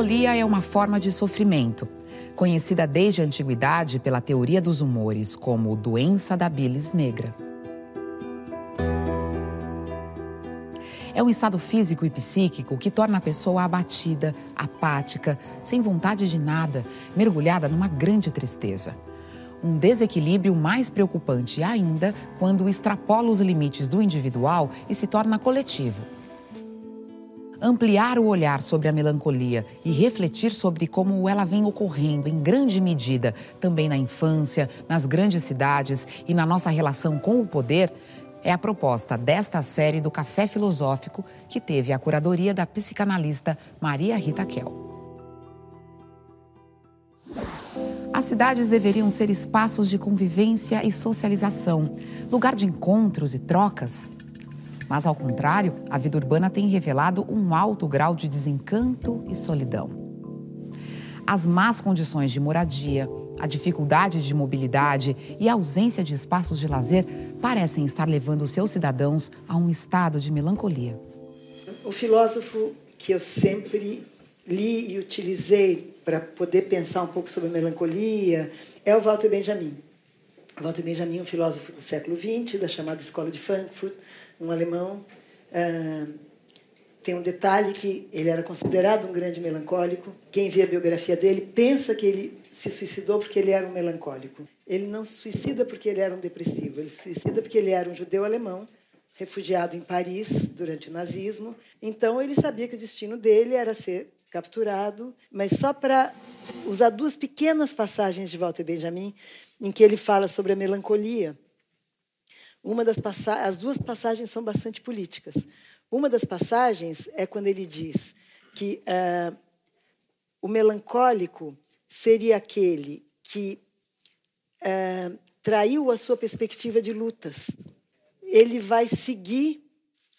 Melancolia é uma forma de sofrimento, conhecida desde a antiguidade pela teoria dos humores como doença da bilis negra. É um estado físico e psíquico que torna a pessoa abatida, apática, sem vontade de nada, mergulhada numa grande tristeza. Um desequilíbrio mais preocupante ainda quando extrapola os limites do individual e se torna coletivo. Ampliar o olhar sobre a melancolia e refletir sobre como ela vem ocorrendo em grande medida também na infância, nas grandes cidades e na nossa relação com o poder é a proposta desta série do Café Filosófico, que teve a curadoria da psicanalista Maria Rita Kel. As cidades deveriam ser espaços de convivência e socialização, lugar de encontros e trocas. Mas, ao contrário, a vida urbana tem revelado um alto grau de desencanto e solidão. As más condições de moradia, a dificuldade de mobilidade e a ausência de espaços de lazer parecem estar levando seus cidadãos a um estado de melancolia. O filósofo que eu sempre li e utilizei para poder pensar um pouco sobre melancolia é o Walter Benjamin. Walter Benjamin um filósofo do século XX, da chamada Escola de Frankfurt, um alemão. Uh, tem um detalhe que ele era considerado um grande melancólico. Quem vê a biografia dele pensa que ele se suicidou porque ele era um melancólico. Ele não se suicida porque ele era um depressivo, ele se suicida porque ele era um judeu alemão, refugiado em Paris durante o nazismo. Então ele sabia que o destino dele era ser capturado, mas só para usar duas pequenas passagens de Walter Benjamin em que ele fala sobre a melancolia. Uma das as duas passagens são bastante políticas. Uma das passagens é quando ele diz que uh, o melancólico seria aquele que é, traiu a sua perspectiva de lutas. Ele vai seguir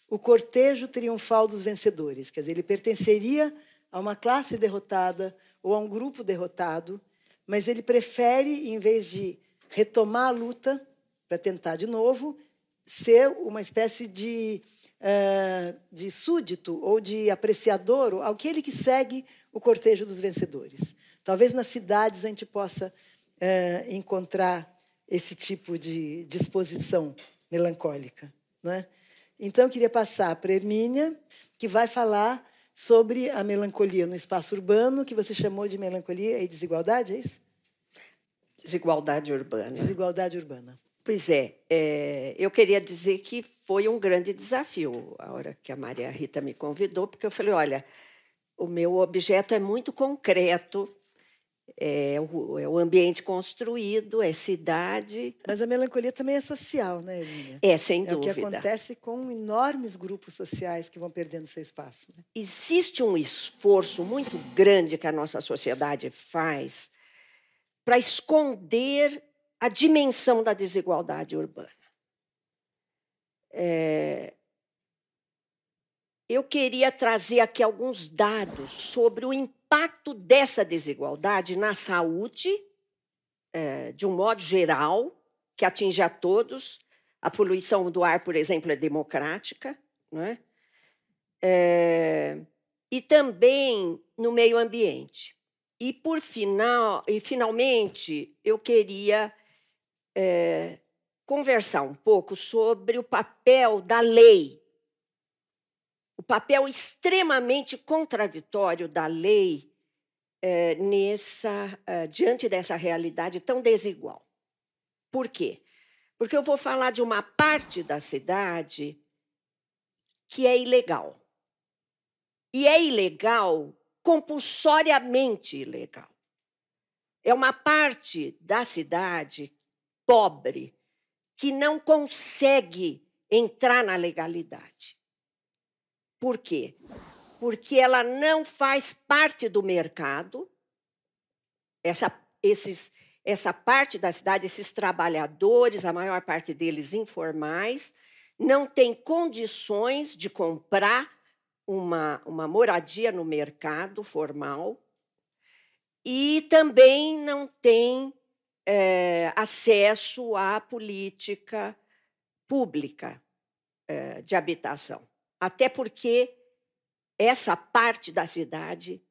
o cortejo triunfal dos vencedores. Quer dizer, ele pertenceria a uma classe derrotada ou a um grupo derrotado, mas ele prefere, em vez de retomar a luta para tentar de novo, ser uma espécie de, uh, de súdito ou de apreciador, ou aquele que segue o cortejo dos vencedores. Talvez nas cidades a gente possa é, encontrar esse tipo de disposição melancólica. Né? Então, eu queria passar para a Hermínia, que vai falar sobre a melancolia no espaço urbano, que você chamou de melancolia e desigualdade, é isso? Desigualdade urbana. Desigualdade urbana. Pois é, é, eu queria dizer que foi um grande desafio a hora que a Maria Rita me convidou, porque eu falei: olha, o meu objeto é muito concreto, é o, é o, ambiente construído, é cidade. Mas a melancolia também é social, né, Elinha? É, sem é dúvida. É o que acontece com enormes grupos sociais que vão perdendo seu espaço. Né? Existe um esforço muito grande que a nossa sociedade faz para esconder a dimensão da desigualdade urbana. É... Eu queria trazer aqui alguns dados sobre o impacto dessa desigualdade na saúde, é, de um modo geral, que atinge a todos. A poluição do ar, por exemplo, é democrática, não é? é e também no meio ambiente. E por final, e finalmente, eu queria é, conversar um pouco sobre o papel da lei o papel extremamente contraditório da lei é, nessa, é, diante dessa realidade tão desigual. Por quê? Porque eu vou falar de uma parte da cidade que é ilegal. E é ilegal, compulsoriamente ilegal. É uma parte da cidade pobre que não consegue entrar na legalidade. Por quê? Porque ela não faz parte do mercado, essa, esses, essa parte da cidade, esses trabalhadores, a maior parte deles informais, não tem condições de comprar uma, uma moradia no mercado formal e também não tem é, acesso à política pública é, de habitação. Até porque essa parte da cidade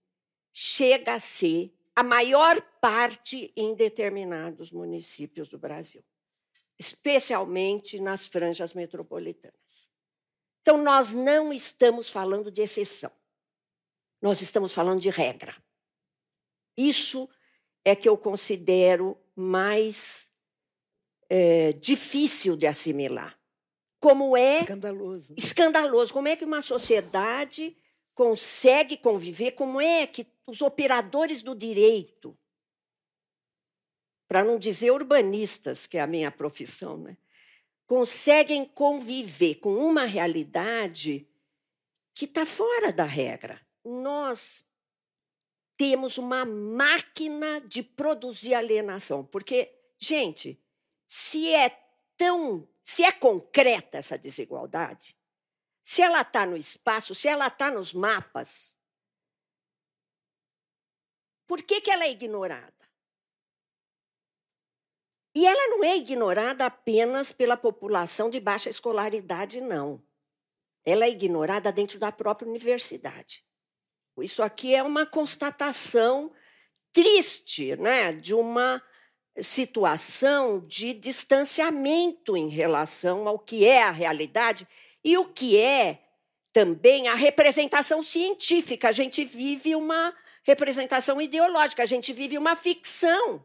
chega a ser a maior parte em determinados municípios do Brasil, especialmente nas franjas metropolitanas. Então, nós não estamos falando de exceção, nós estamos falando de regra. Isso é que eu considero mais é, difícil de assimilar. Como é escandaloso. escandaloso. Como é que uma sociedade consegue conviver? Como é que os operadores do direito, para não dizer urbanistas, que é a minha profissão, né, conseguem conviver com uma realidade que está fora da regra? Nós temos uma máquina de produzir alienação, porque, gente, se é tão, se é concreta essa desigualdade, se ela está no espaço, se ela está nos mapas, por que, que ela é ignorada? E ela não é ignorada apenas pela população de baixa escolaridade, não. Ela é ignorada dentro da própria universidade. Isso aqui é uma constatação triste né, de uma situação de distanciamento em relação ao que é a realidade e o que é também a representação científica. A gente vive uma representação ideológica, a gente vive uma ficção.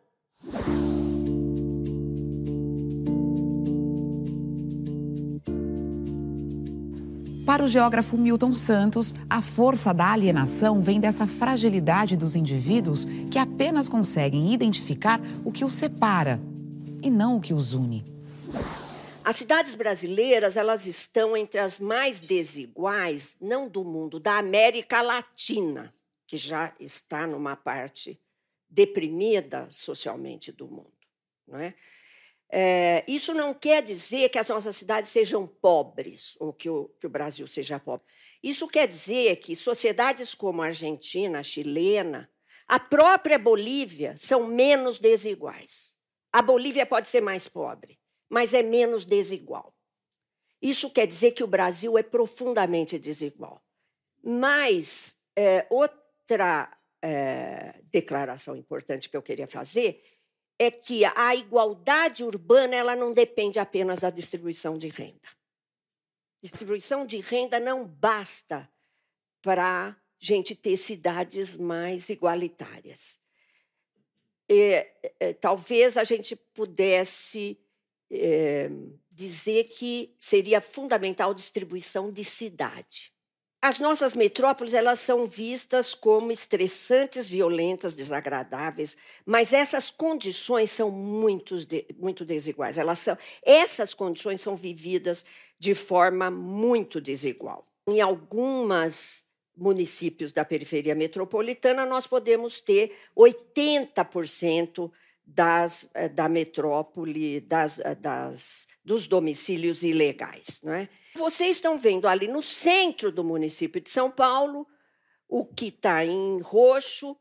Para o geógrafo Milton Santos, a força da alienação vem dessa fragilidade dos indivíduos que apenas conseguem identificar o que os separa e não o que os une. As cidades brasileiras, elas estão entre as mais desiguais, não do mundo, da América Latina, que já está numa parte deprimida socialmente do mundo, não é? É, isso não quer dizer que as nossas cidades sejam pobres ou que o, que o Brasil seja pobre. Isso quer dizer que sociedades como a Argentina, a chilena, a própria Bolívia são menos desiguais. A Bolívia pode ser mais pobre, mas é menos desigual. Isso quer dizer que o Brasil é profundamente desigual. Mas é, outra é, declaração importante que eu queria fazer é que a igualdade urbana ela não depende apenas da distribuição de renda. Distribuição de renda não basta para gente ter cidades mais igualitárias. É, é, talvez a gente pudesse é, dizer que seria fundamental distribuição de cidade. As nossas metrópoles elas são vistas como estressantes, violentas, desagradáveis, mas essas condições são muito, muito desiguais. Elas são, essas condições são vividas de forma muito desigual. Em algumas municípios da periferia metropolitana, nós podemos ter 80% das, eh, da metrópole, das, eh, das, dos domicílios ilegais. Não é? Vocês estão vendo ali no centro do município de São Paulo, o que está em roxo,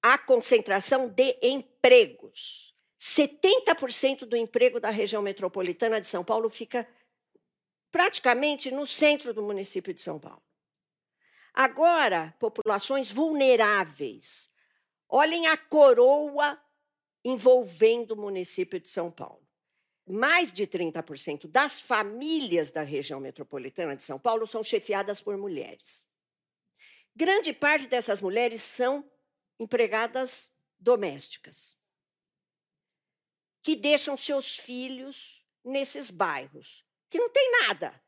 a concentração de empregos. 70% do emprego da região metropolitana de São Paulo fica praticamente no centro do município de São Paulo. Agora, populações vulneráveis. Olhem a coroa envolvendo o município de São Paulo mais de 30% das famílias da região metropolitana de São Paulo são chefiadas por mulheres. Grande parte dessas mulheres são empregadas domésticas, que deixam seus filhos nesses bairros, que não tem nada.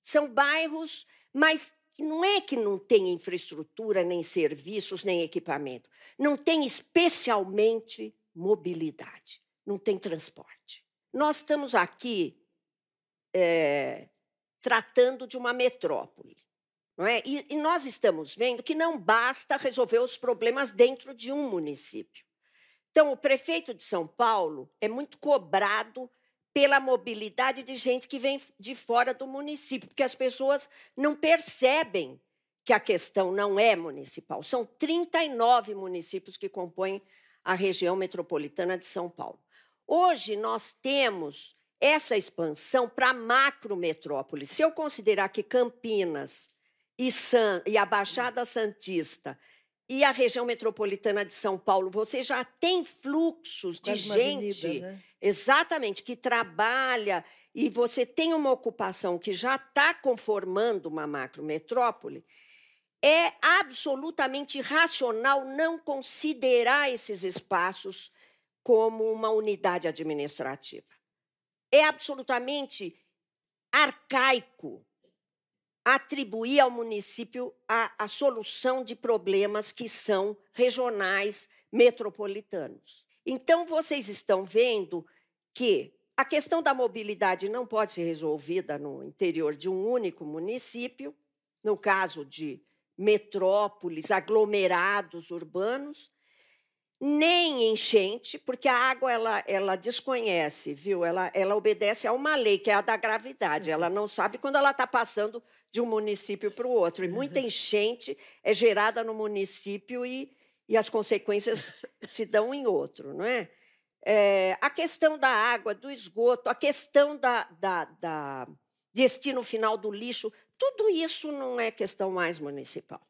São bairros, mas não é que não tem infraestrutura, nem serviços, nem equipamento. Não tem especialmente mobilidade, não tem transporte. Nós estamos aqui é, tratando de uma metrópole. Não é? E, e nós estamos vendo que não basta resolver os problemas dentro de um município. Então, o prefeito de São Paulo é muito cobrado pela mobilidade de gente que vem de fora do município, porque as pessoas não percebem que a questão não é municipal. São 39 municípios que compõem a região metropolitana de São Paulo. Hoje nós temos essa expansão para macrometrópoles. Se eu considerar que Campinas e, San, e a Baixada Santista e a região metropolitana de São Paulo, você já tem fluxos de gente, avenida, né? exatamente, que trabalha e você tem uma ocupação que já está conformando uma macrometrópole, é absolutamente irracional não considerar esses espaços como uma unidade administrativa. É absolutamente arcaico atribuir ao município a, a solução de problemas que são regionais, metropolitanos. Então, vocês estão vendo que a questão da mobilidade não pode ser resolvida no interior de um único município, no caso de metrópoles, aglomerados urbanos, nem enchente, porque a água ela, ela desconhece, viu? Ela, ela obedece a uma lei, que é a da gravidade. Ela não sabe quando ela está passando de um município para o outro. E muita enchente é gerada no município e, e as consequências se dão em outro, não é? é? a questão da água, do esgoto, a questão da, da, da destino final do lixo, tudo isso não é questão mais municipal.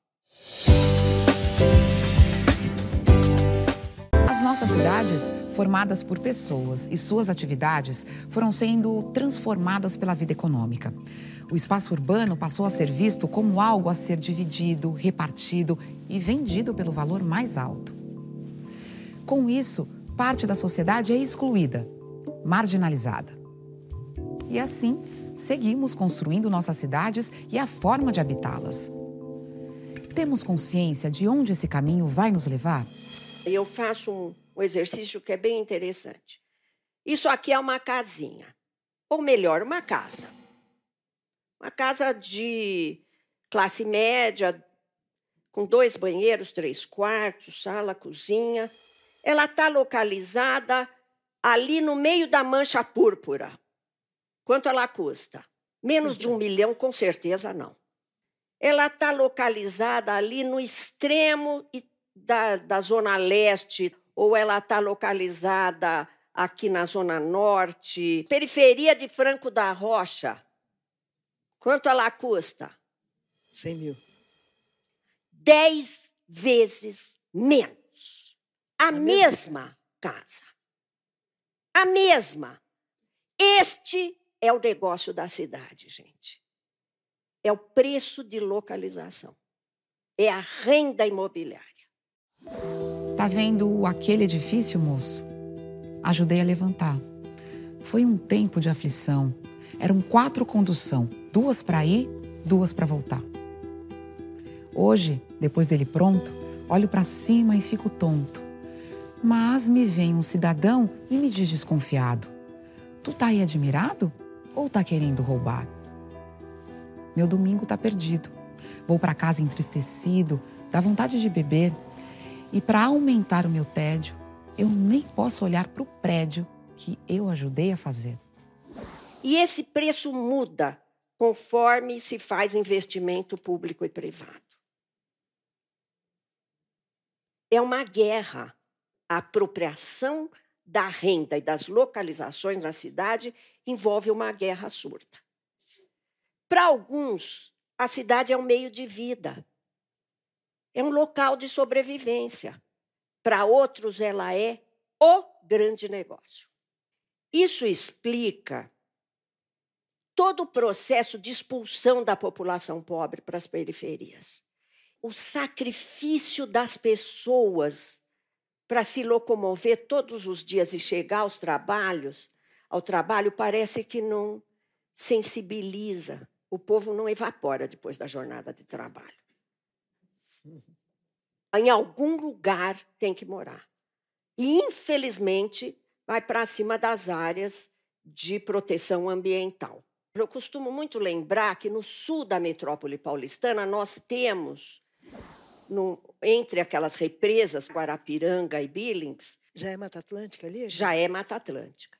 As nossas cidades, formadas por pessoas e suas atividades, foram sendo transformadas pela vida econômica. O espaço urbano passou a ser visto como algo a ser dividido, repartido e vendido pelo valor mais alto. Com isso, parte da sociedade é excluída, marginalizada. E assim, seguimos construindo nossas cidades e a forma de habitá-las. Temos consciência de onde esse caminho vai nos levar? Eu faço um, um exercício que é bem interessante. Isso aqui é uma casinha, ou melhor, uma casa. Uma casa de classe média, com dois banheiros, três quartos, sala, cozinha. Ela está localizada ali no meio da mancha púrpura. Quanto ela custa? Menos de um milhão, com certeza não. Ela está localizada ali no extremo da, da Zona Leste, ou ela está localizada aqui na Zona Norte, periferia de Franco da Rocha. Quanto ela custa? 100 mil. Dez vezes menos. A, A mesma, mesma casa. A mesma. Este é o negócio da cidade, gente. É o preço de localização. É a renda imobiliária. Tá vendo aquele edifício, moço? Ajudei a levantar. Foi um tempo de aflição. Eram quatro condução, duas para ir, duas para voltar. Hoje, depois dele pronto, olho para cima e fico tonto. Mas me vem um cidadão e me diz desconfiado: Tu tá aí admirado ou tá querendo roubar? Meu domingo tá perdido. Vou para casa entristecido, dá vontade de beber, e para aumentar o meu tédio, eu nem posso olhar para o prédio que eu ajudei a fazer. E esse preço muda conforme se faz investimento público e privado. É uma guerra. A apropriação da renda e das localizações na cidade envolve uma guerra surda. Para alguns, a cidade é um meio de vida. É um local de sobrevivência. Para outros, ela é o grande negócio. Isso explica todo o processo de expulsão da população pobre para as periferias. O sacrifício das pessoas para se locomover todos os dias e chegar aos trabalhos, ao trabalho parece que não sensibiliza. O povo não evapora depois da jornada de trabalho. Em algum lugar tem que morar. E, infelizmente, vai para cima das áreas de proteção ambiental. Eu costumo muito lembrar que no sul da metrópole paulistana nós temos, no, entre aquelas represas, Guarapiranga e Billings. Já é Mata Atlântica ali? Já é Mata Atlântica.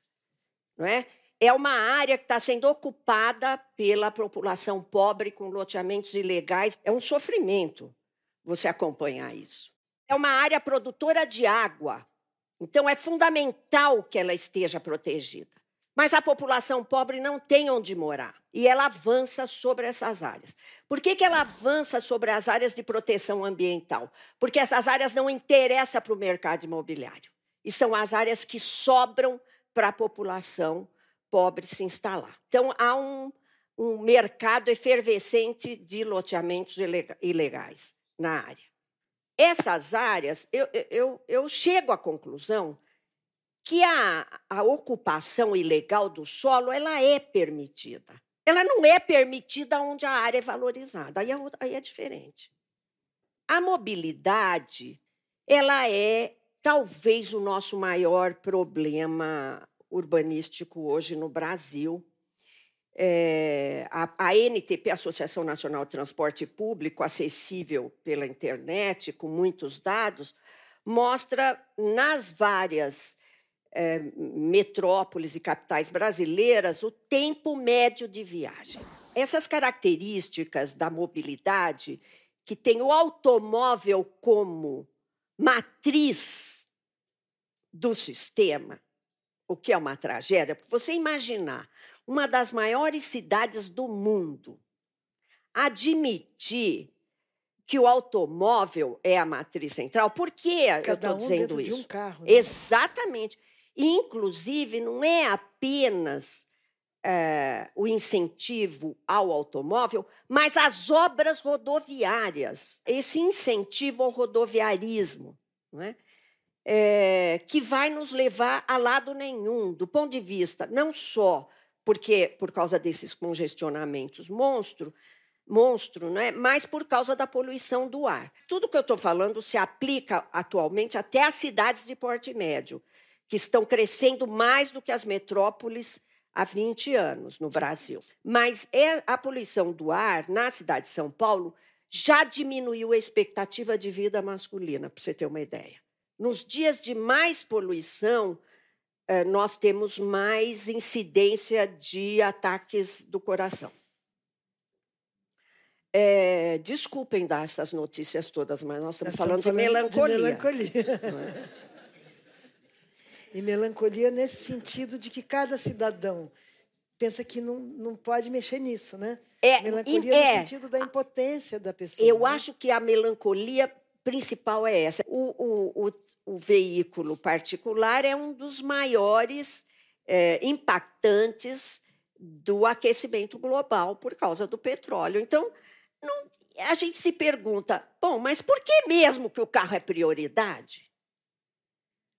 Não é? é uma área que está sendo ocupada pela população pobre com loteamentos ilegais. É um sofrimento você acompanhar isso. É uma área produtora de água, então é fundamental que ela esteja protegida. Mas a população pobre não tem onde morar. e ela avança sobre essas áreas. Por que, que ela avança sobre as áreas de proteção ambiental? Porque essas áreas não interessam para o mercado imobiliário. E são as áreas que sobram para a população pobre se instalar. Então, há um, um mercado efervescente de loteamentos ilegais na área. Essas áreas, eu, eu, eu chego à conclusão que a, a ocupação ilegal do solo ela é permitida. Ela não é permitida onde a área é valorizada. Aí é, aí é diferente. A mobilidade ela é talvez o nosso maior problema urbanístico hoje no Brasil. É, a, a, NTP, Associação Nacional de Transporte Público, acessível pela internet, com muitos dados, mostra nas várias é, metrópoles e capitais brasileiras o tempo médio de viagem. Essas características da mobilidade, que tem o automóvel como matriz do sistema, o que é uma tragédia, porque você imaginar uma das maiores cidades do mundo admitir que o automóvel é a matriz central, por que Cada eu estou dizendo um isso? De um carro, né? Exatamente. Inclusive, não é apenas é, o incentivo ao automóvel, mas as obras rodoviárias, esse incentivo ao rodoviarismo, é? É, que vai nos levar a lado nenhum, do ponto de vista não só porque por causa desses congestionamentos monstro, monstro, né? mas por causa da poluição do ar. Tudo que eu estou falando se aplica atualmente até às cidades de porte médio que estão crescendo mais do que as metrópoles há 20 anos no Brasil. Mas é a poluição do ar na cidade de São Paulo já diminuiu a expectativa de vida masculina, para você ter uma ideia. Nos dias de mais poluição, nós temos mais incidência de ataques do coração. É, desculpem dar essas notícias todas, mas nós estamos, falando, falando, de melancolia. De melancolia. É? E melancolia nesse sentido de que cada cidadão pensa que não, não pode mexer nisso, né? É, melancolia é, no sentido da impotência da pessoa. Eu né? acho que a melancolia principal é essa. O, o, o, o veículo particular é um dos maiores é, impactantes do aquecimento global por causa do petróleo. Então, não, a gente se pergunta, bom, mas por que mesmo que o carro é prioridade?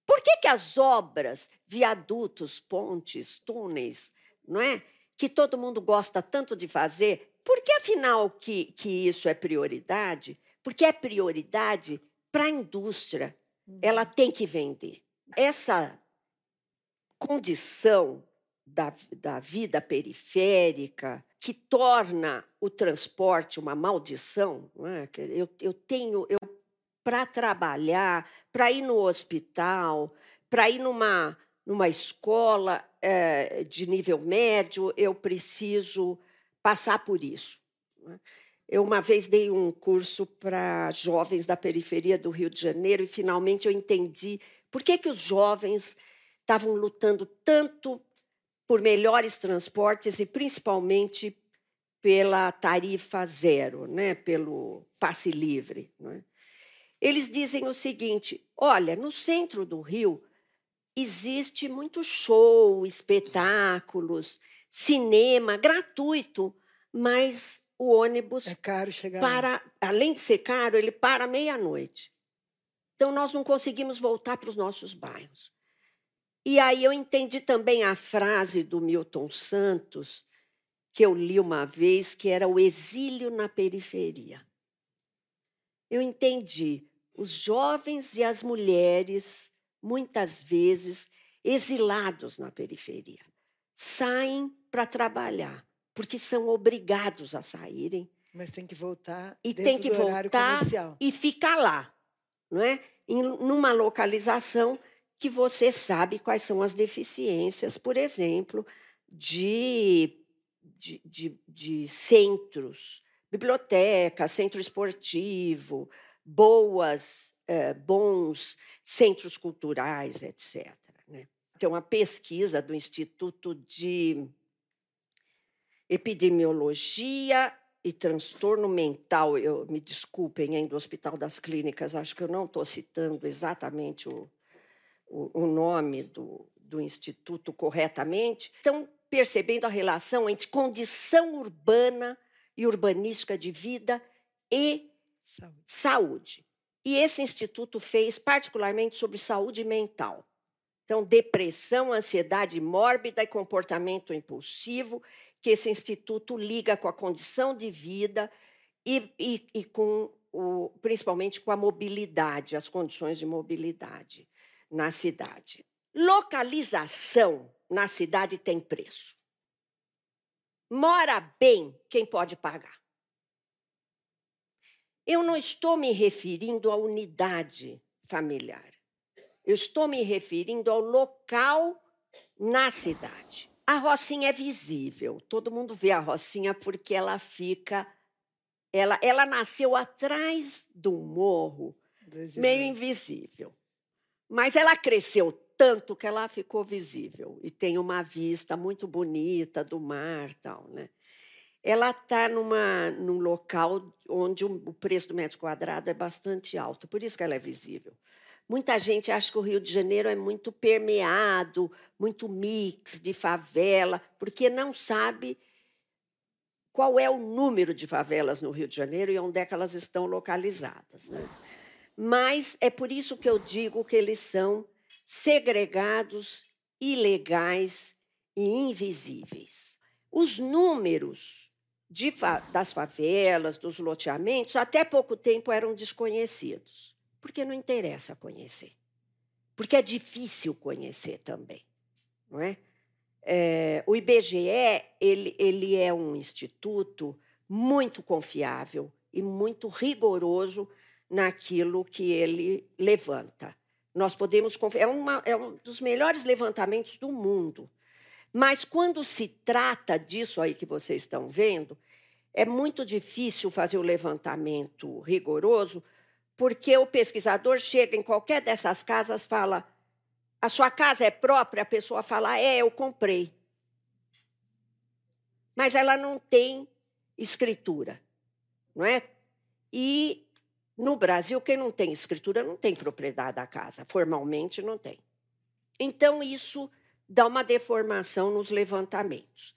Por que, que as obras, viadutos, pontes, túneis, não é? que todo mundo gosta tanto de fazer, por que afinal que, que isso é prioridade? Porque é prioridade para a indústria. Ela uhum. tem que vender. Essa condição da, da vida periférica que torna o transporte uma maldição. É? Eu, eu tenho, eu para trabalhar, para ir no hospital, para ir numa, numa escola é, de nível médio, eu preciso passar por isso. Né? Eu uma vez dei um curso para jovens da periferia do Rio de Janeiro e finalmente eu entendi por que, que os jovens estavam lutando tanto por melhores transportes e principalmente pela tarifa zero, né? pelo passe livre. Né? Eles dizem o seguinte: olha, no centro do Rio existe muito show, espetáculos, cinema gratuito, mas o ônibus é caro chegar para, além de ser caro, ele para meia-noite. Então nós não conseguimos voltar para os nossos bairros. E aí eu entendi também a frase do Milton Santos, que eu li uma vez, que era o exílio na periferia. Eu entendi os jovens e as mulheres, muitas vezes exilados na periferia, saem para trabalhar, porque são obrigados a saírem. Mas tem que voltar e tem que voltar e ficar lá, não é? Em numa localização que você sabe quais são as deficiências, por exemplo, de, de, de, de centros, biblioteca, centro esportivo, boas, eh, bons centros culturais, etc. Né? Tem uma pesquisa do Instituto de epidemiologia e transtorno mental. Eu me desculpem, do Hospital das Clínicas, acho que eu não estou citando exatamente o, o, o nome do, do instituto corretamente. Estão percebendo a relação entre condição urbana e urbanística de vida e saúde. saúde. E esse instituto fez particularmente sobre saúde mental. Então, depressão, ansiedade mórbida e comportamento impulsivo, que esse instituto liga com a condição de vida e, e, e com o, principalmente com a mobilidade, as condições de mobilidade na cidade. Localização na cidade tem preço. Mora bem quem pode pagar. Eu não estou me referindo à unidade familiar. Eu estou me referindo ao local na cidade. A Rocinha é visível, todo mundo vê a Rocinha porque ela fica. Ela, ela nasceu atrás do morro, meio invisível. Mas ela cresceu tanto que ela ficou visível e tem uma vista muito bonita do mar, tal, né? ela está num local onde o preço do metro quadrado é bastante alto, por isso que ela é visível. Muita gente acha que o Rio de Janeiro é muito permeado, muito mix de favela, porque não sabe qual é o número de favelas no Rio de Janeiro e onde é que elas estão localizadas. Né? Mas é por isso que eu digo que eles são segregados, ilegais e invisíveis. Os números fa das favelas, dos loteamentos, até pouco tempo eram desconhecidos, porque não interessa conhecer, porque é difícil conhecer também, não é? é o IBGE ele, ele é um instituto muito confiável e muito rigoroso naquilo que ele levanta. Nós podemos confiar, é, uma, é um dos melhores levantamentos do mundo. Mas quando se trata disso aí que vocês estão vendo, é muito difícil fazer o levantamento rigoroso, porque o pesquisador chega em qualquer dessas casas, fala: a sua casa é própria? A pessoa fala: é, eu comprei. Mas ela não tem escritura, não é? E no Brasil, quem não tem escritura não tem propriedade da casa, formalmente não tem. Então, isso dá uma deformação nos levantamentos.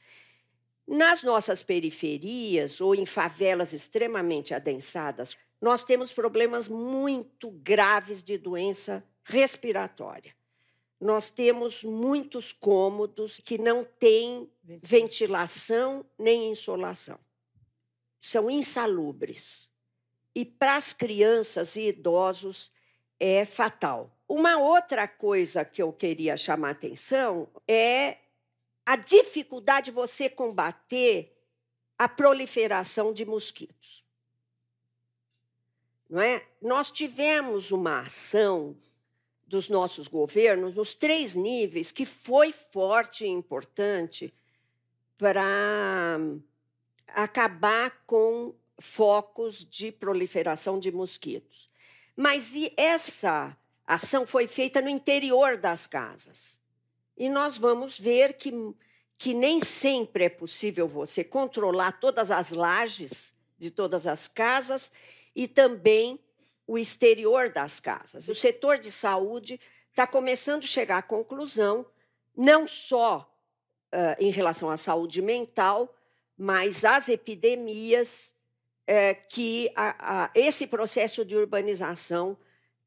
Nas nossas periferias ou em favelas extremamente adensadas, nós temos problemas muito graves de doença respiratória. Nós temos muitos cômodos que não têm ventilação nem insolação. São insalubres. E para as crianças e idosos é fatal. Uma outra coisa que eu queria chamar a atenção é a dificuldade de você combater a proliferação de mosquitos. Não é? Nós tivemos uma ação dos nossos governos nos três níveis que foi forte e importante para acabar com focos de proliferação de mosquitos. Mas essa ação foi feita no interior das casas. E nós vamos ver que, que nem sempre é possível você controlar todas as lajes de todas as casas e também o exterior das casas. O setor de saúde está começando a chegar à conclusão, não só uh, em relação à saúde mental, mas às epidemias, uh, que a, a, esse processo de urbanização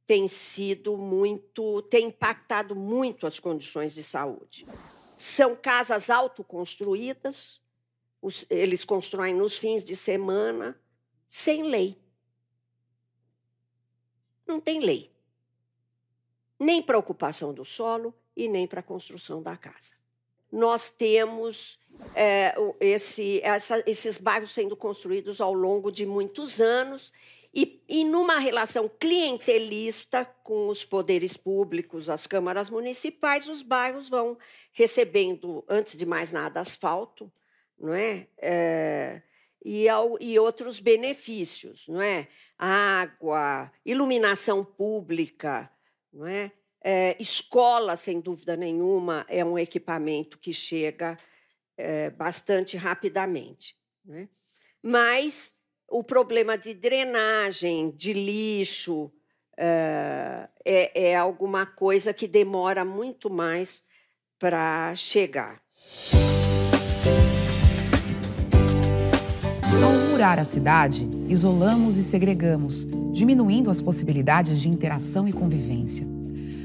tem sido muito, tem impactado muito as condições de saúde. São casas autoconstruídas, os, eles constroem nos fins de semana, sem lei. Não tem lei. Nem para ocupação do solo e nem para a construção da casa. Nós temos é, esse, essa, esses bairros sendo construídos ao longo de muitos anos e, e numa relação clientelista com os poderes públicos, as câmaras municipais, os bairros vão recebendo, antes de mais nada, asfalto, não é? é e, ao, e outros benefícios, não é? Água, iluminação pública, não é? é? escola, sem dúvida nenhuma, é um equipamento que chega é, bastante rapidamente. Né? Mas o problema de drenagem, de lixo, é, é, é alguma coisa que demora muito mais para chegar. Ao murar a cidade, isolamos e segregamos, diminuindo as possibilidades de interação e convivência.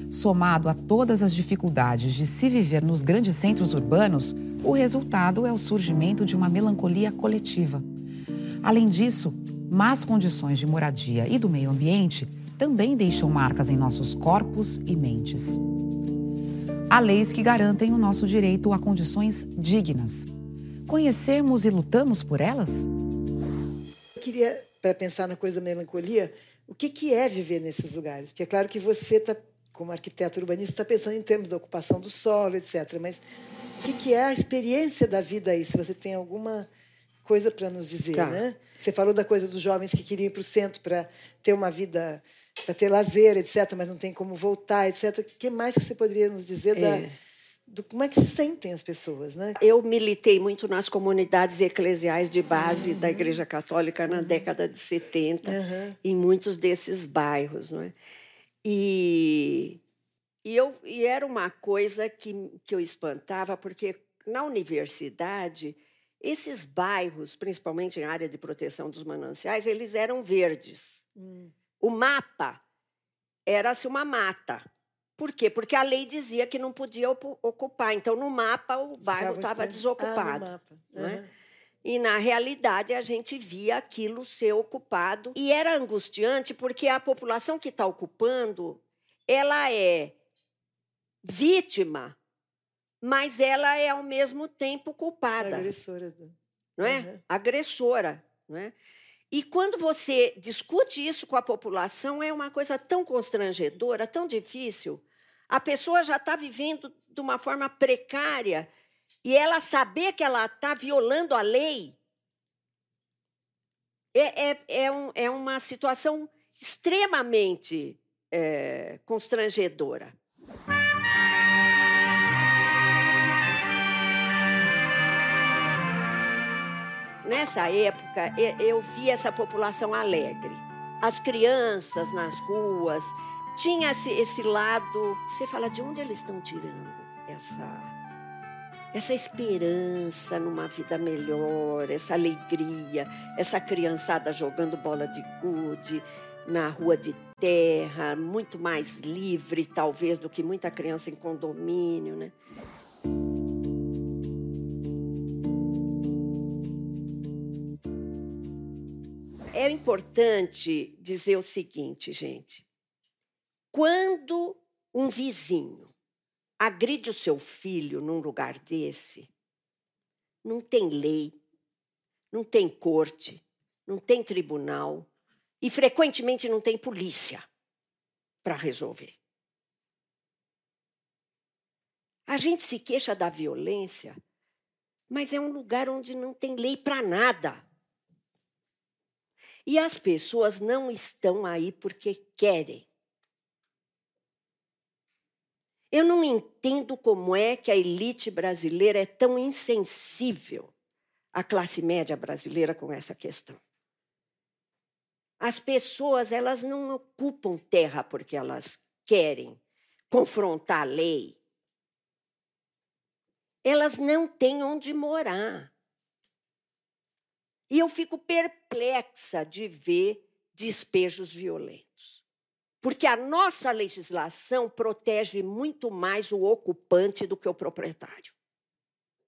Somado a todas as dificuldades de se viver nos grandes centros urbanos, o resultado é o surgimento de uma melancolia coletiva. Além disso, más condições de moradia e do meio ambiente também deixam marcas em nossos corpos e mentes. Há leis que garantem o nosso direito a condições dignas. Conhecemos e lutamos por elas? Queria, para pensar na coisa da melancolia, o que, que é viver nesses lugares? Porque é claro que você está, como arquiteto urbanista, está pensando em termos da ocupação do solo, etc. Mas o que, que é a experiência da vida aí? Se você tem alguma coisa para nos dizer, tá. né? Você falou da coisa dos jovens que queriam ir para o centro para ter uma vida para ter lazer, etc., mas não tem como voltar, etc. O que mais que você poderia nos dizer é. da, do como é que se sentem as pessoas, né? Eu militei muito nas comunidades eclesiais de base uhum. da Igreja Católica na uhum. década de 70, uhum. em muitos desses bairros, não é? E, e, eu, e era uma coisa que, que eu espantava, porque na universidade, esses bairros, principalmente em área de proteção dos mananciais, eles eram verdes. Hum. O mapa era-se uma mata. Por quê? Porque a lei dizia que não podia ocupar. Então, no mapa, o bairro estava desocupado. Ah, né? E, na realidade, a gente via aquilo ser ocupado. E era angustiante porque a população que está ocupando ela é vítima, mas ela é, ao mesmo tempo, culpada. Agressora. Não é? Uhum. Agressora. Não é? E quando você discute isso com a população, é uma coisa tão constrangedora, tão difícil. A pessoa já está vivendo de uma forma precária e ela saber que ela está violando a lei é, é, é, um, é uma situação extremamente é, constrangedora. Nessa época, eu vi essa população alegre. As crianças nas ruas, tinha esse, esse lado. Você fala, de onde eles estão tirando essa essa esperança numa vida melhor, essa alegria, essa criançada jogando bola de gude na rua de terra, muito mais livre, talvez, do que muita criança em condomínio, né? Importante dizer o seguinte, gente. Quando um vizinho agride o seu filho num lugar desse, não tem lei, não tem corte, não tem tribunal e frequentemente não tem polícia para resolver. A gente se queixa da violência, mas é um lugar onde não tem lei para nada. E as pessoas não estão aí porque querem. Eu não entendo como é que a elite brasileira é tão insensível à classe média brasileira com essa questão. As pessoas, elas não ocupam terra porque elas querem confrontar a lei. Elas não têm onde morar. E eu fico perplexa de ver despejos violentos. Porque a nossa legislação protege muito mais o ocupante do que o proprietário.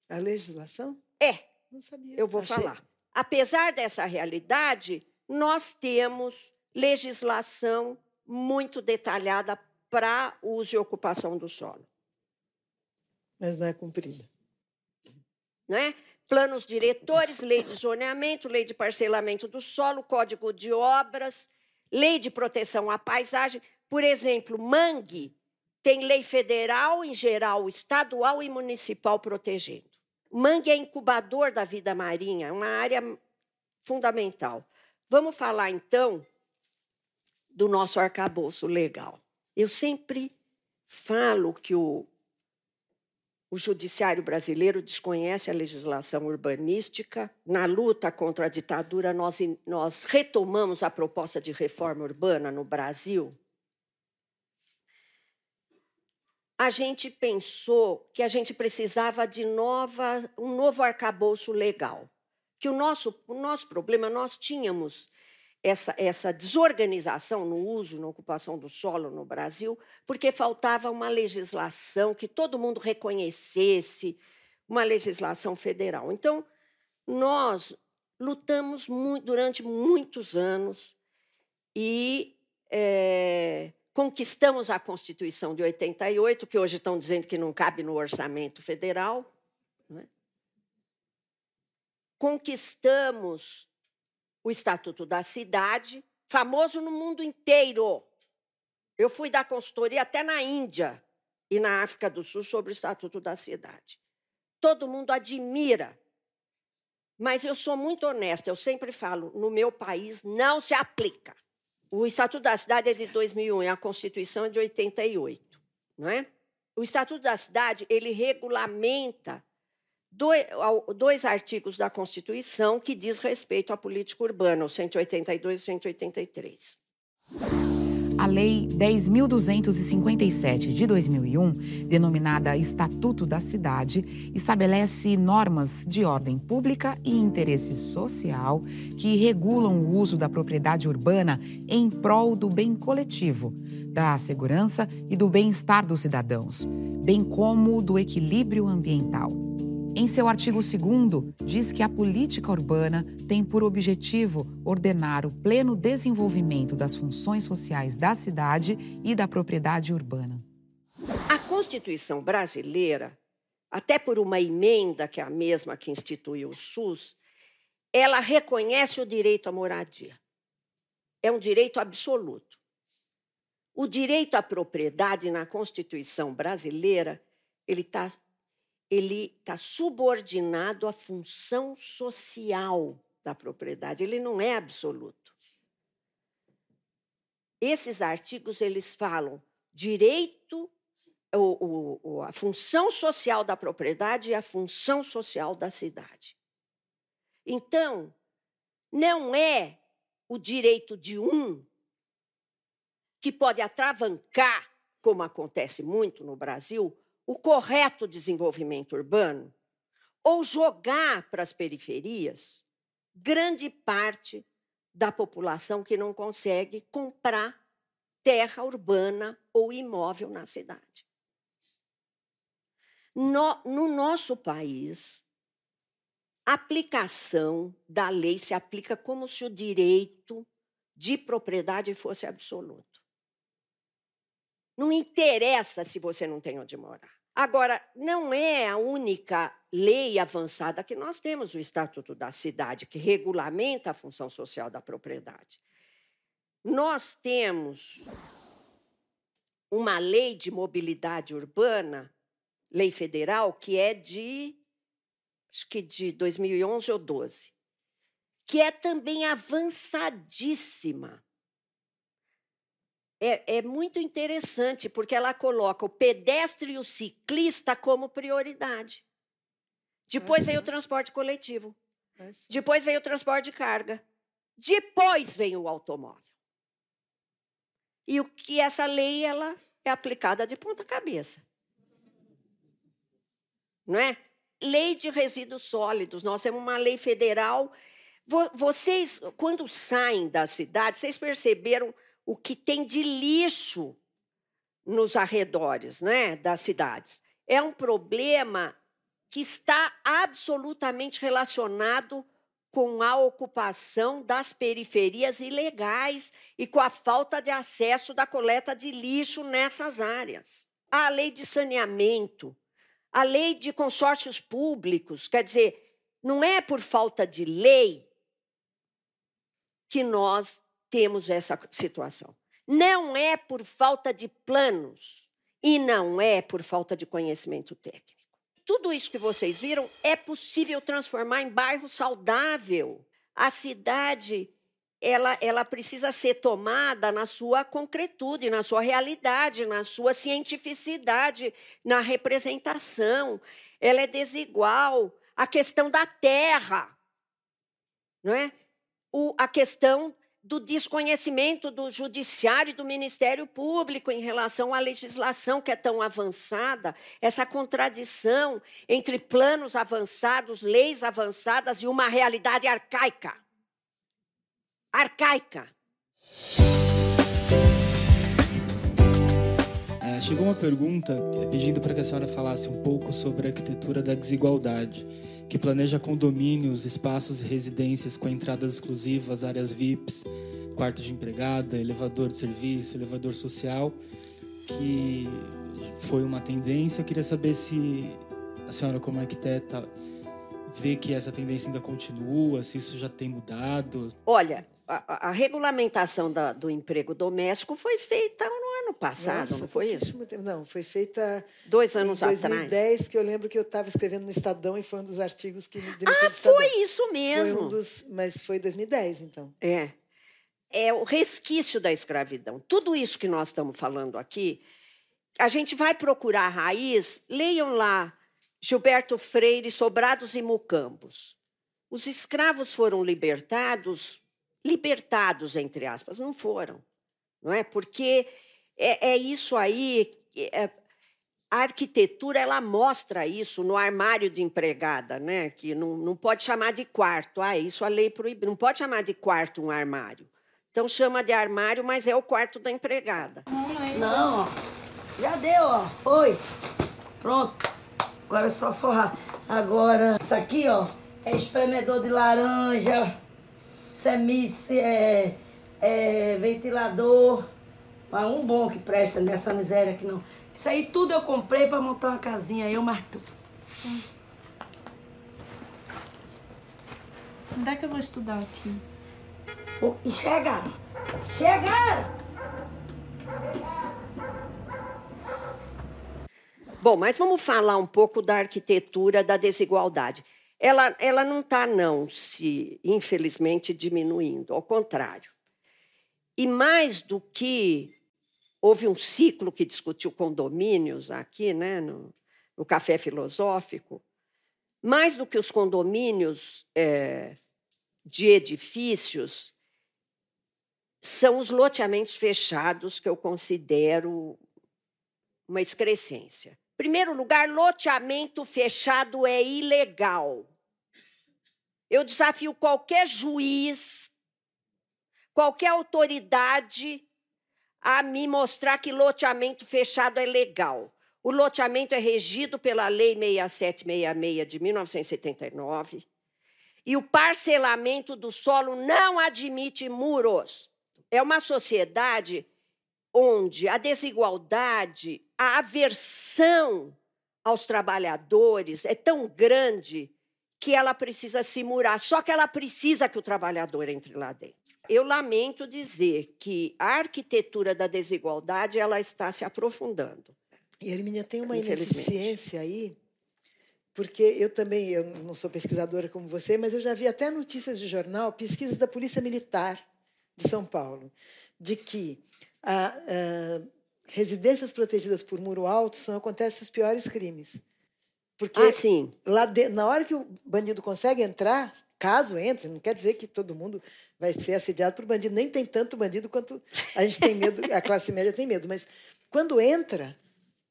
A legislação? É. Não sabia. Eu vou Achei. falar. Apesar dessa realidade, nós temos legislação muito detalhada para uso e ocupação do solo. Mas não é cumprida. Não é? Planos diretores, lei de zoneamento, lei de parcelamento do solo, código de obras, lei de proteção à paisagem. Por exemplo, mangue tem lei federal, em geral, estadual e municipal protegendo. Mangue é incubador da vida marinha, uma área fundamental. Vamos falar então do nosso arcabouço legal. Eu sempre falo que o o judiciário brasileiro desconhece a legislação urbanística. Na luta contra a ditadura, nós, nós retomamos a proposta de reforma urbana no Brasil. A gente pensou que a gente precisava de nova, um novo arcabouço legal. Que o nosso, o nosso problema, nós tínhamos essa, essa desorganização no uso, na ocupação do solo no Brasil, porque faltava uma legislação que todo mundo reconhecesse, uma legislação federal. Então, nós lutamos muito, durante muitos anos e é, conquistamos a Constituição de 88, que hoje estão dizendo que não cabe no orçamento federal. É? Conquistamos o Estatuto da Cidade, famoso no mundo inteiro. Eu fui dar consultoria até na Índia e na África do Sul sobre o Estatuto da Cidade. Todo mundo admira. Mas eu sou muito honesta, eu sempre falo, no meu país não se aplica. O Estatuto da Cidade é de 2001 e a Constituição é de 88, não é? O Estatuto da Cidade, ele regulamenta dois artigos da Constituição que diz respeito à política urbana, o 182 e 183. A Lei 10.257 de 2001, denominada Estatuto da Cidade, estabelece normas de ordem pública e interesse social que regulam o uso da propriedade urbana em prol do bem coletivo, da segurança e do bem-estar dos cidadãos, bem como do equilíbrio ambiental. Em seu artigo 2, diz que a política urbana tem por objetivo ordenar o pleno desenvolvimento das funções sociais da cidade e da propriedade urbana. A Constituição brasileira, até por uma emenda que é a mesma que instituiu o SUS, ela reconhece o direito à moradia. É um direito absoluto. O direito à propriedade na Constituição brasileira ele está ele está subordinado à função social da propriedade, ele não é absoluto. Esses artigos eles falam direito, a função social da propriedade e a função social da cidade. Então, não é o direito de um que pode atravancar, como acontece muito no Brasil, o correto desenvolvimento urbano ou jogar para as periferias grande parte da população que não consegue comprar terra urbana ou imóvel na cidade. No, no nosso país, a aplicação da lei se aplica como se o direito de propriedade fosse absoluto. Não interessa se você não tem onde morar. Agora, não é a única lei avançada que nós temos, o Estatuto da Cidade, que regulamenta a função social da propriedade. Nós temos uma lei de mobilidade urbana, lei federal, que é de acho que de 2011 ou 12, que é também avançadíssima é, é muito interessante, porque ela coloca o pedestre e o ciclista como prioridade. Depois vem o transporte coletivo. Depois vem o transporte de carga. Depois vem o automóvel. E o que essa lei ela é aplicada de ponta cabeça. Não é? Lei de resíduos sólidos. Nós temos uma lei federal. Vocês, quando saem da cidade, vocês perceberam o que tem de lixo nos arredores né, das cidades. É um problema que está absolutamente relacionado com a ocupação das periferias ilegais e com a falta de acesso da coleta de lixo nessas áreas. A lei de saneamento, a lei de consórcios públicos, quer dizer, não é por falta de lei que nós temos essa situação. Não é por falta de planos e não é por falta de conhecimento técnico. Tudo isso que vocês viram é possível transformar em bairro saudável. A cidade ela, ela precisa ser tomada na sua concretude, na sua realidade, na sua cientificidade, na representação. Ela é desigual. A questão da terra, não é? O, a questão do desconhecimento do judiciário e do Ministério Público em relação à legislação que é tão avançada, essa contradição entre planos avançados, leis avançadas e uma realidade arcaica. Arcaica. É, chegou uma pergunta é, pedindo para que a senhora falasse um pouco sobre a arquitetura da desigualdade, que planeja condomínios, espaços e residências com entradas exclusivas, áreas VIPs, quarto de empregada, elevador de serviço, elevador social, que foi uma tendência. Eu queria saber se a senhora, como arquiteta, vê que essa tendência ainda continua, se isso já tem mudado. Olha, a, a regulamentação da, do emprego doméstico foi feita no ano passado, Nossa, não foi isso? Tempo. Não, foi feita dois anos em 2010, atrás. 2010, que eu lembro que eu estava escrevendo no Estadão e foi um dos artigos que me demitiu Ah, foi isso mesmo. Foi um dos, mas foi 2010, então. É. É o resquício da escravidão. Tudo isso que nós estamos falando aqui, a gente vai procurar a raiz, leiam lá Gilberto Freire, Sobrados e Mucambos. Os escravos foram libertados libertados, entre aspas, não foram. Não é? Porque é, é isso aí. É, a arquitetura ela mostra isso no armário de empregada, né? Que não, não pode chamar de quarto. Ah, isso a lei proíbe. Não pode chamar de quarto um armário. Então chama de armário, mas é o quarto da empregada. Não, ó. Já deu, ó. Foi. Pronto. Agora é só forrar. Agora, isso aqui, ó, é espremedor de laranja semice, é, é, ventilador. Mas um bom que presta nessa miséria aqui não. Isso aí tudo eu comprei para montar uma casinha, eu, Martu. Hum. Onde é que eu vou estudar aqui? Oh, chegaram! Chegaram! Bom, mas vamos falar um pouco da arquitetura da desigualdade ela, ela não está, não, se, infelizmente, diminuindo, ao contrário. E mais do que houve um ciclo que discutiu condomínios aqui, né, no, no Café Filosófico, mais do que os condomínios é, de edifícios, são os loteamentos fechados que eu considero uma excrescência primeiro lugar, loteamento fechado é ilegal. Eu desafio qualquer juiz, qualquer autoridade a me mostrar que loteamento fechado é legal. O loteamento é regido pela Lei 6766 de 1979 e o parcelamento do solo não admite muros. É uma sociedade onde a desigualdade, a aversão aos trabalhadores é tão grande que ela precisa se murar. Só que ela precisa que o trabalhador entre lá dentro. Eu lamento dizer que a arquitetura da desigualdade ela está se aprofundando. E Hermínia tem uma ineficiência aí, porque eu também eu não sou pesquisadora como você, mas eu já vi até notícias de jornal, pesquisas da Polícia Militar de São Paulo, de que a, a, residências protegidas por muro alto são acontecem os piores crimes. Porque ah, sim. Lá de, na hora que o bandido consegue entrar, caso entre, não quer dizer que todo mundo vai ser assediado por bandido, nem tem tanto bandido quanto a gente tem medo, a classe média tem medo, mas quando entra,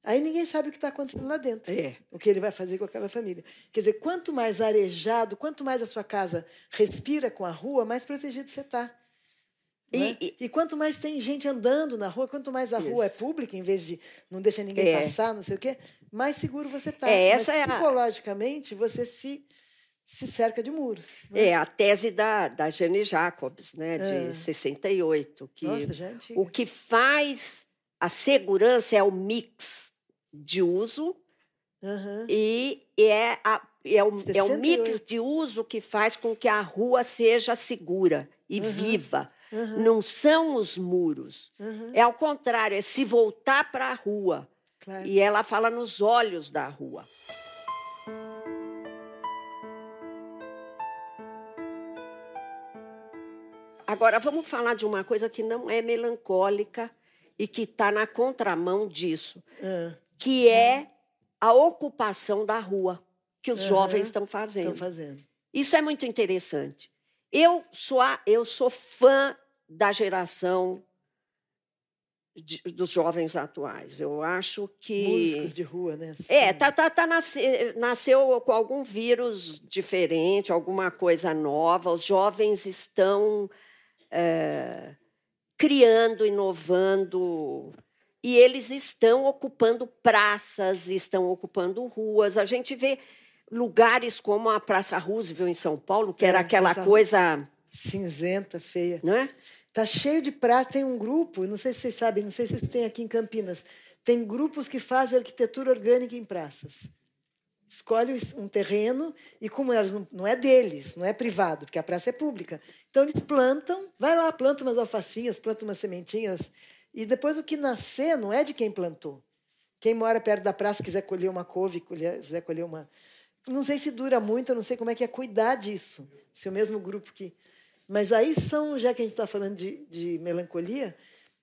aí ninguém sabe o que está acontecendo lá dentro, é. o que ele vai fazer com aquela família. Quer dizer, quanto mais arejado, quanto mais a sua casa respira com a rua, mais protegido você está. E, né? e, e, quanto mais tem gente andando na rua, quanto mais a isso. rua é pública, em vez de não deixar ninguém é. passar, não sei o quê, mais seguro você está. É, essa Mas, é psicologicamente, a... você se, se cerca de muros. Né? É a tese da, da Jane Jacobs, né, de é. 68. Que Nossa, já é o que faz a segurança é o mix de uso uhum. e é, a, é, o, é o mix de uso que faz com que a rua seja segura e uhum. viva Uhum. Não são os muros. Uhum. É ao contrário, é se voltar para a rua. Claro. E ela fala nos olhos da rua. Agora, vamos falar de uma coisa que não é melancólica e que está na contramão disso, Ah, que é a ocupação da rua que os jovens estão fazendo. estão fazendo. Isso é muito interessante. Eu sou, a- eu sou fã da geração de- dos jovens atuais. Eu acho que. Músicos de rua, né? É, Sim. tá, tá, tá nasce- nasceu com algum vírus diferente, alguma coisa nova. Os jovens estão é, criando, inovando, e eles estão ocupando praças, estão ocupando ruas. A gente vê lugares como a Praça Roosevelt em São Paulo, que É, era aquela coisa, Cinzenta, feia. né? Tá cheio de praça, tem um grupo, não sei se vocês sabem, não sei se vocês têm aqui em Campinas, tem grupos que fazem arquitetura orgânica em praças. Escolhe um terreno e como elas não, não é deles, não é privado, porque a praça é pública. Então eles plantam, vai lá, planta umas alfacinhas, planta umas sementinhas e depois o que nascer não é de quem plantou. Quem mora perto da praça quiser colher uma couve, quiser colher uma não sei se dura muito, eu não sei como é que é cuidar disso. Se o mesmo grupo que. Mas aí são, já que a gente está falando de, de melancolia,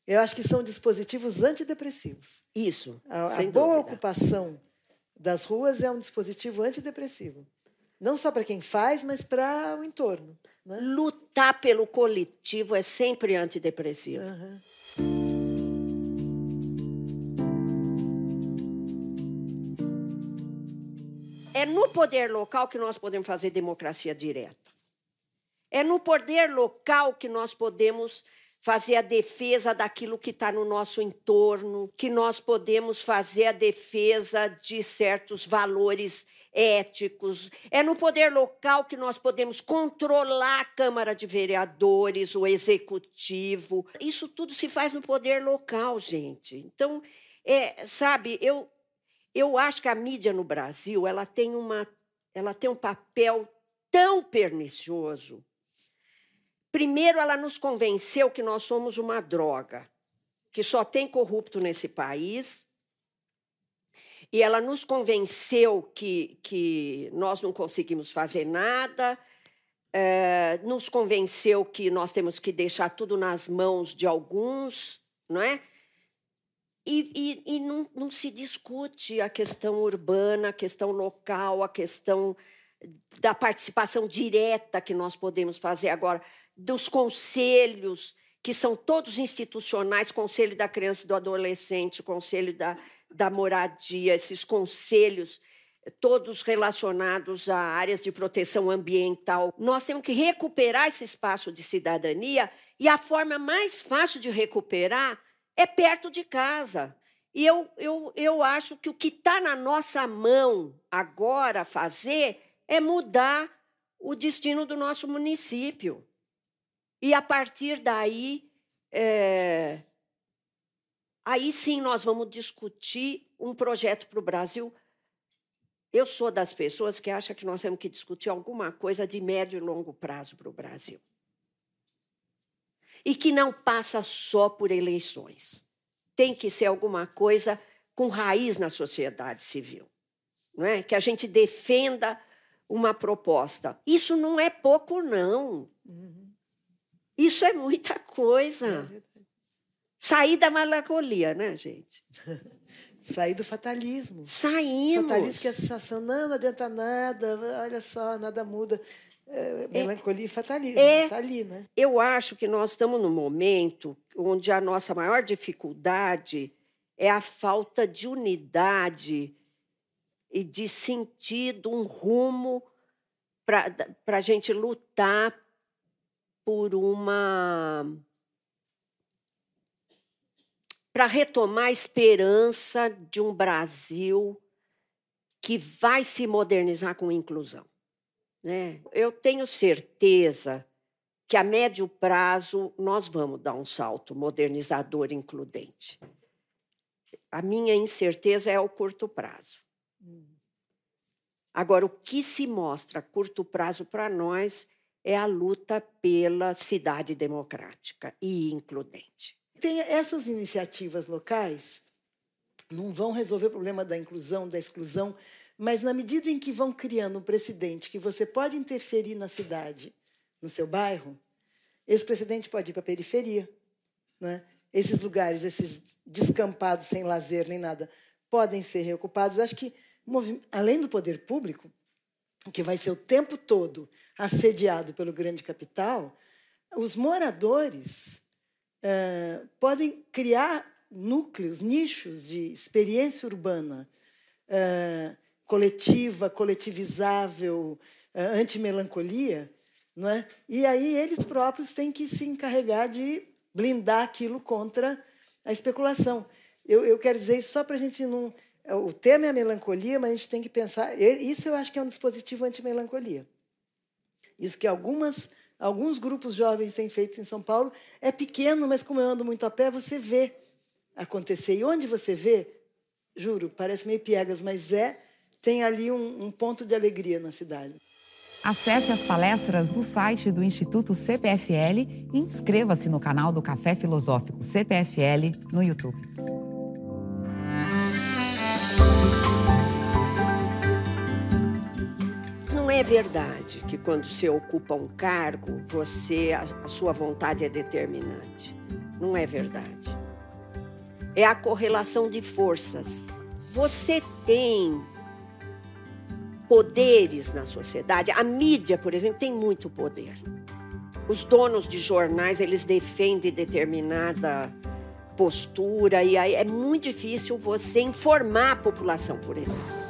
eu acho que são dispositivos antidepressivos. Isso, A, a boa ocupação das ruas é um dispositivo antidepressivo. Não só para quem faz, mas para o entorno. Né? Lutar pelo coletivo é sempre antidepressivo. Aham. É no poder local que nós podemos fazer democracia direta. É no poder local que nós podemos fazer a defesa daquilo que está no nosso entorno, que nós podemos fazer a defesa de certos valores éticos. É no poder local que nós podemos controlar a Câmara de Vereadores, o Executivo. Isso tudo se faz no poder local, gente. Então, é, sabe, eu, eu acho que a mídia no Brasil ela tem, uma, ela tem um papel tão pernicioso. Primeiro, ela nos convenceu que nós somos uma droga, que só tem corrupto nesse país. E ela nos convenceu que, que nós não conseguimos fazer nada, eh, nos convenceu que nós temos que deixar tudo nas mãos de alguns, não é? E, e, e não, não se discute a questão urbana, a questão local, a questão da participação direta que nós podemos fazer agora, dos conselhos, que são todos institucionais Conselho da Criança e do Adolescente, Conselho da, da Moradia, esses conselhos, todos relacionados a áreas de proteção ambiental. Nós temos que recuperar esse espaço de cidadania e a forma mais fácil de recuperar é perto de casa. E eu, eu, eu acho que o que está na nossa mão agora fazer é mudar o destino do nosso município. E a partir daí, é, aí sim nós vamos discutir um projeto para o Brasil. Eu sou das pessoas que acham que nós temos que discutir alguma coisa de médio e longo prazo para o Brasil. E que não passa só por eleições. Tem que ser alguma coisa com raiz na sociedade civil. Não é? Que a gente defenda uma proposta. Isso não é pouco, não. Isso é muita coisa. Sair da melancolia, né, gente? Sair do fatalismo. Saímos. Fatalismo que é a sensação, não, não adianta nada, olha só, nada muda. É, melancolia e fatalismo. É. Está ali, né? Eu acho que nós estamos num momento onde a nossa maior dificuldade é a falta de unidade e de sentido, um rumo para a gente lutar por uma. para retomar a esperança de um Brasil que vai se modernizar com inclusão. Né? Eu tenho certeza que a médio prazo nós vamos dar um salto modernizador e includente. A minha incerteza é o curto prazo. Agora, o que se mostra a curto prazo para nós é a luta pela cidade democrática e includente. Tem essas iniciativas locais não vão resolver o problema da inclusão, da exclusão, mas na medida em que vão criando um precedente que você pode interferir na cidade, no seu bairro, esse precedente pode ir para a periferia. Né? Esses lugares, esses descampados sem lazer nem nada, podem ser reocupados. Acho que, além do poder público, que vai ser o tempo todo assediado pelo grande capital, os moradores uh, podem criar núcleos, nichos de experiência urbana uh, coletiva, coletivizável, uh, antimelancolia, não é? E aí eles próprios têm que se encarregar de blindar aquilo contra a especulação. Eu, eu quero dizer isso só para a gente não. O tema é a melancolia, mas a gente tem que pensar. Isso eu acho que é um dispositivo anti-melancolia. Isso que algumas, alguns grupos jovens têm feito em São Paulo é pequeno, mas como eu ando muito a pé, você vê acontecer. E onde você vê, juro, parece meio piegas, mas é, tem ali um, um ponto de alegria na cidade. Acesse as palestras no site do Instituto CPFL e inscreva-se no canal do Café Filosófico CPFL no YouTube. É verdade que quando você ocupa um cargo, você a sua vontade é determinante. Não é verdade. É a correlação de forças. Você tem poderes na sociedade. A mídia, por exemplo, tem muito poder. Os donos de jornais, eles defendem determinada postura e aí é muito difícil você informar a população, por exemplo.